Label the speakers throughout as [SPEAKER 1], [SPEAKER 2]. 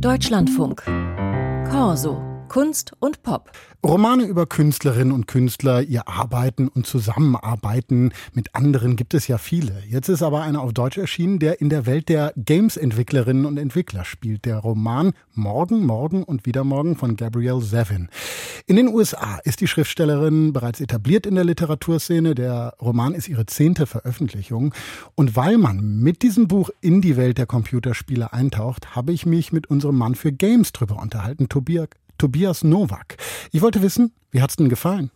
[SPEAKER 1] Deutschlandfunk. Corso. Kunst und Pop.
[SPEAKER 2] Romane über Künstlerinnen und Künstler, ihr Arbeiten und Zusammenarbeiten mit anderen gibt es ja viele. Jetzt ist aber einer auf Deutsch erschienen, der in der Welt der Games-Entwicklerinnen und Entwickler spielt. Der Roman Morgen, Morgen und wieder Morgen von Gabrielle Zevin. In den USA ist die Schriftstellerin bereits etabliert in der Literaturszene. Der Roman ist ihre zehnte Veröffentlichung. Und weil man mit diesem Buch in die Welt der Computerspiele eintaucht, habe ich mich mit unserem Mann für Games drüber unterhalten, Tobias Tobias Nowak. Ich wollte wissen, wie hat's denn gefallen?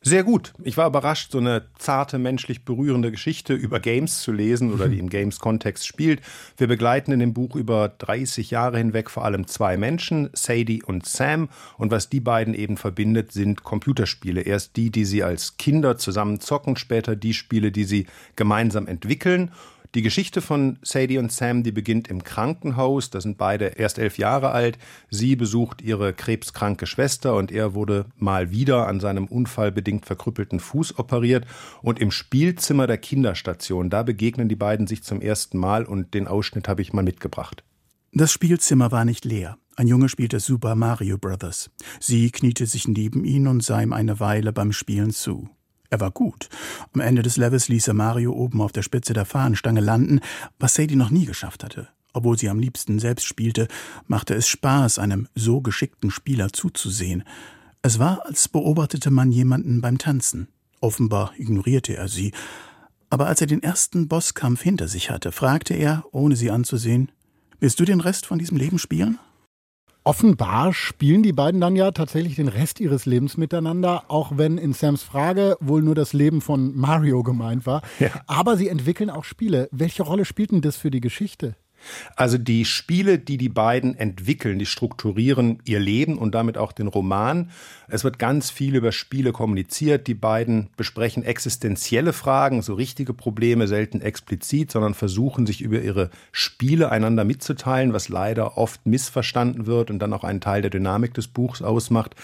[SPEAKER 3] Sehr gut. Ich war überrascht, so eine zarte, menschlich berührende Geschichte über Games zu lesen oder die im Games-Kontext spielt. Wir begleiten in dem Buch über 30 Jahre hinweg vor allem zwei Menschen, Sadie und Sam. Und was die beiden eben verbindet, sind Computerspiele. Erst die, die sie als Kinder zusammen zocken, später die Spiele, die sie gemeinsam entwickeln. Die Geschichte von Sadie und Sam, die beginnt im Krankenhaus. Da sind beide erst elf Jahre alt. Sie besucht ihre krebskranke Schwester und er wurde mal wieder an seinem unfallbedingt verkrüppelten Fuß operiert. Und im Spielzimmer der Kinderstation, da begegnen die beiden sich zum ersten Mal und den Ausschnitt habe ich mal mitgebracht.
[SPEAKER 4] Das Spielzimmer war nicht leer. Ein Junge spielte Super Mario Brothers. Sie kniete sich neben ihn und sah ihm eine Weile beim Spielen zu. Er war gut. Am Ende des Levels ließ er Mario oben auf der Spitze der Fahnenstange landen, was Sadie noch nie geschafft hatte. Obwohl sie am liebsten selbst spielte, machte es Spaß, einem so geschickten Spieler zuzusehen. Es war, als beobachtete man jemanden beim Tanzen. Offenbar ignorierte er sie. Aber als er den ersten Bosskampf hinter sich hatte, fragte er, ohne sie anzusehen, Willst du den Rest von diesem Leben spielen?
[SPEAKER 2] Offenbar spielen die beiden dann ja tatsächlich den Rest ihres Lebens miteinander, auch wenn in Sams Frage wohl nur das Leben von Mario gemeint war. Ja. Aber sie entwickeln auch Spiele. Welche Rolle spielt denn das für die Geschichte?
[SPEAKER 3] Also die Spiele, die die beiden entwickeln, die strukturieren ihr Leben und damit auch den Roman. Es wird ganz viel über Spiele kommuniziert. Die beiden besprechen existenzielle Fragen, so richtige Probleme, selten explizit, sondern versuchen sich über ihre Spiele einander mitzuteilen, was leider oft missverstanden wird und dann auch einen Teil der Dynamik des Buchs ausmacht.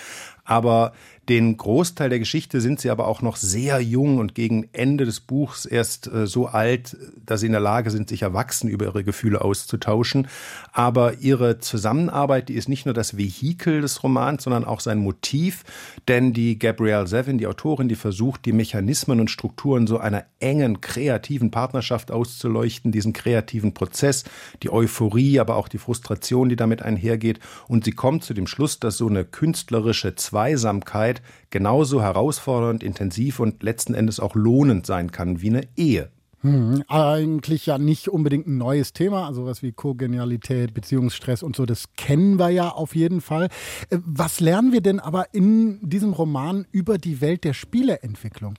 [SPEAKER 3] Aber den Großteil der Geschichte sind sie aber auch noch sehr jung und gegen Ende des Buchs erst äh, so alt, dass sie in der Lage sind, sich erwachsen über ihre Gefühle auszutauschen. Aber ihre Zusammenarbeit, die ist nicht nur das Vehikel des Romans, sondern auch sein Motiv. Denn die Gabrielle Zevin, die Autorin, die versucht, die Mechanismen und Strukturen so einer engen, kreativen Partnerschaft auszuleuchten, diesen kreativen Prozess, die Euphorie, aber auch die Frustration, die damit einhergeht. Und sie kommt zu dem Schluss, dass so eine künstlerische Zweisamkeit genauso herausfordernd, intensiv und letzten Endes auch lohnend sein kann wie eine Ehe.
[SPEAKER 2] Hm, eigentlich ja nicht unbedingt ein neues Thema, also was wie Kogenialität, Beziehungsstress und so, das kennen wir ja auf jeden Fall. Äh, was lernen wir denn aber in diesem Roman über die Welt der Spieleentwicklung?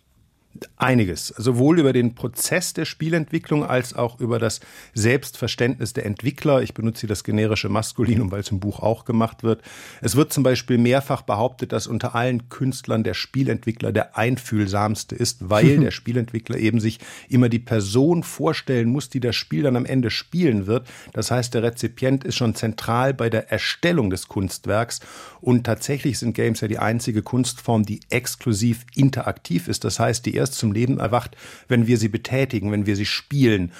[SPEAKER 3] Einiges, sowohl über den Prozess der Spielentwicklung als auch über das Selbstverständnis der Entwickler. Ich benutze hier das generische Maskulinum, weil es im Buch auch gemacht wird. Es wird zum Beispiel mehrfach behauptet, dass unter allen Künstlern der Spielentwickler der einfühlsamste ist, weil der Spielentwickler eben sich immer die Person vorstellen muss, die das Spiel dann am Ende spielen wird. Das heißt, der Rezipient ist schon zentral bei der Erstellung des Kunstwerks und tatsächlich sind Games ja die einzige Kunstform, die exklusiv interaktiv ist. Das heißt, die erst zum Leben erwacht, wenn wir sie betätigen, wenn wir sie spielen.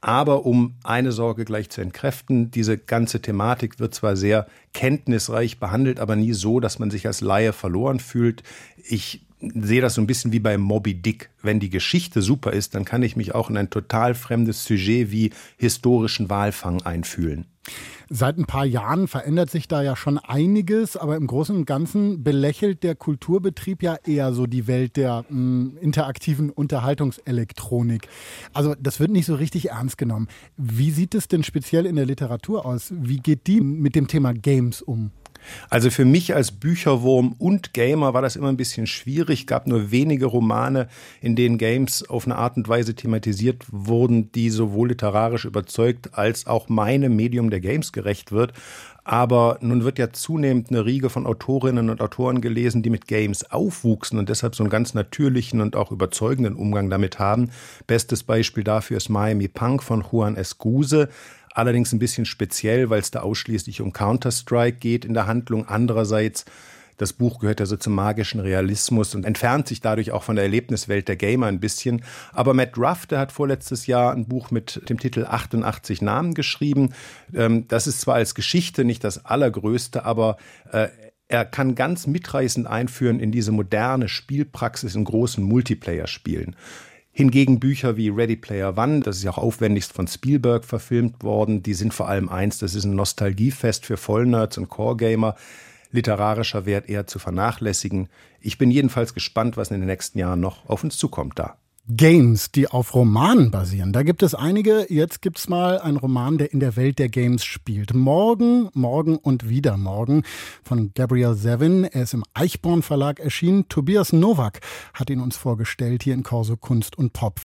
[SPEAKER 3] Aber um eine Sorge gleich zu entkräften, diese ganze Thematik wird zwar sehr kenntnisreich behandelt, aber nie so, dass man sich als Laie verloren fühlt. Ich sehe das so ein bisschen wie bei Moby Dick. Wenn die Geschichte super ist, dann kann ich mich auch in ein total fremdes Sujet wie historischen Walfang einfühlen.
[SPEAKER 2] Seit ein paar Jahren verändert sich da ja schon einiges, aber im Großen und Ganzen belächelt der Kulturbetrieb ja eher so die Welt der mh, hm, interaktiven Unterhaltungselektronik. Also das wird nicht so richtig ernst genommen. Wie sieht es denn speziell in der Literatur aus? Wie geht die mit dem Thema Games um?
[SPEAKER 3] Also für mich als Bücherwurm und Gamer war das immer ein bisschen schwierig. Gab nur wenige Romane, in denen Games auf eine Art und Weise thematisiert wurden, die sowohl literarisch überzeugt als auch meinem Medium der Games gerecht wird. Aber nun wird ja zunehmend eine Riege von Autorinnen und Autoren gelesen, die mit Games aufwuchsen und deshalb so einen ganz natürlichen und auch überzeugenden Umgang damit haben. Bestes Beispiel dafür ist Miami Punk von Juan Escuse allerdings ein bisschen speziell, weil es da ausschließlich um Counter-Strike geht in der Handlung. Andererseits Das Buch gehört ja so zum magischen Realismus und entfernt sich dadurch auch von der Erlebniswelt der Gamer ein bisschen. Aber Matt Ruff, der hat vorletztes Jahr ein Buch mit dem Titel 88 Namen geschrieben. Ähm, das ist zwar als Geschichte nicht das allergrößte, aber äh, er kann ganz mitreißend einführen in diese moderne Spielpraxis in großen Multiplayer-Spielen. Hingegen Bücher wie Ready Player One, das ist ja auch aufwendigst von Spielberg verfilmt worden, die sind vor allem eins, das ist ein Nostalgiefest für Vollnerds und Core-Gamer. Literarischer Wert eher zu vernachlässigen. Ich bin jedenfalls gespannt, was in den nächsten Jahren noch auf uns zukommt da.
[SPEAKER 2] Games, die auf Romanen basieren. Da gibt es einige. Jetzt gibt es mal einen Roman, der in der Welt der Games spielt. Morgen, morgen und wieder morgen von Gabriel Sevin. Er ist im Eichborn Verlag erschienen. Tobias Nowak hat ihn uns vorgestellt hier in Corso Kunst und Pop.